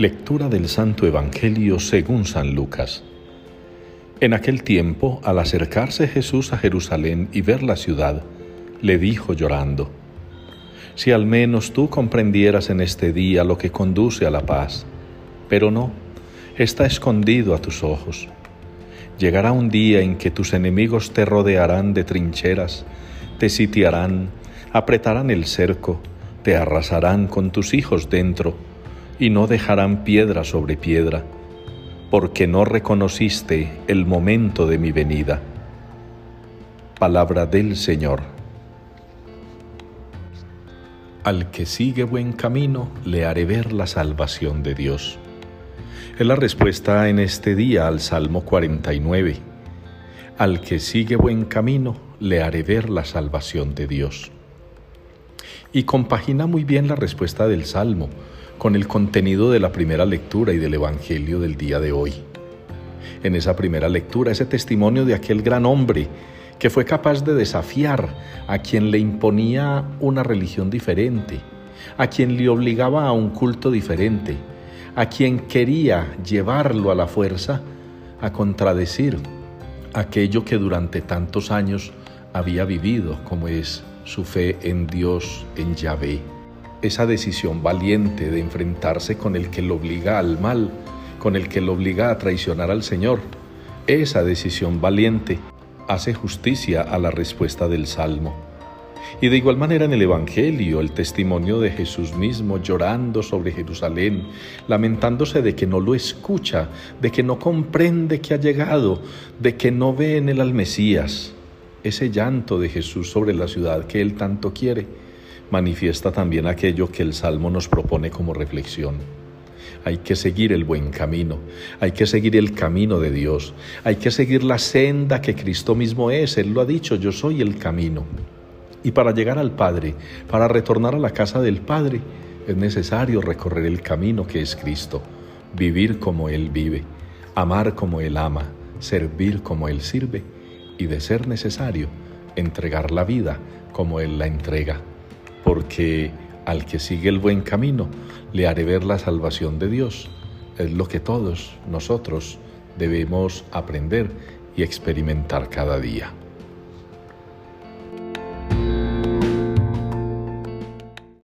Lectura del Santo Evangelio según San Lucas. En aquel tiempo, al acercarse Jesús a Jerusalén y ver la ciudad, le dijo llorando, Si al menos tú comprendieras en este día lo que conduce a la paz, pero no, está escondido a tus ojos. Llegará un día en que tus enemigos te rodearán de trincheras, te sitiarán, apretarán el cerco, te arrasarán con tus hijos dentro, y no dejarán piedra sobre piedra, porque no reconociste el momento de mi venida. Palabra del Señor. Al que sigue buen camino, le haré ver la salvación de Dios. Es la respuesta en este día al Salmo 49. Al que sigue buen camino, le haré ver la salvación de Dios. Y compagina muy bien la respuesta del Salmo con el contenido de la primera lectura y del Evangelio del día de hoy. En esa primera lectura, ese testimonio de aquel gran hombre que fue capaz de desafiar a quien le imponía una religión diferente, a quien le obligaba a un culto diferente, a quien quería llevarlo a la fuerza a contradecir aquello que durante tantos años había vivido, como es su fe en Dios, en Yahvé esa decisión valiente de enfrentarse con el que lo obliga al mal, con el que lo obliga a traicionar al Señor. Esa decisión valiente hace justicia a la respuesta del Salmo. Y de igual manera en el Evangelio, el testimonio de Jesús mismo llorando sobre Jerusalén, lamentándose de que no lo escucha, de que no comprende que ha llegado, de que no ve en él al Mesías. Ese llanto de Jesús sobre la ciudad que él tanto quiere manifiesta también aquello que el Salmo nos propone como reflexión. Hay que seguir el buen camino, hay que seguir el camino de Dios, hay que seguir la senda que Cristo mismo es. Él lo ha dicho, yo soy el camino. Y para llegar al Padre, para retornar a la casa del Padre, es necesario recorrer el camino que es Cristo, vivir como Él vive, amar como Él ama, servir como Él sirve y, de ser necesario, entregar la vida como Él la entrega porque al que sigue el buen camino le haré ver la salvación de Dios. Es lo que todos nosotros debemos aprender y experimentar cada día.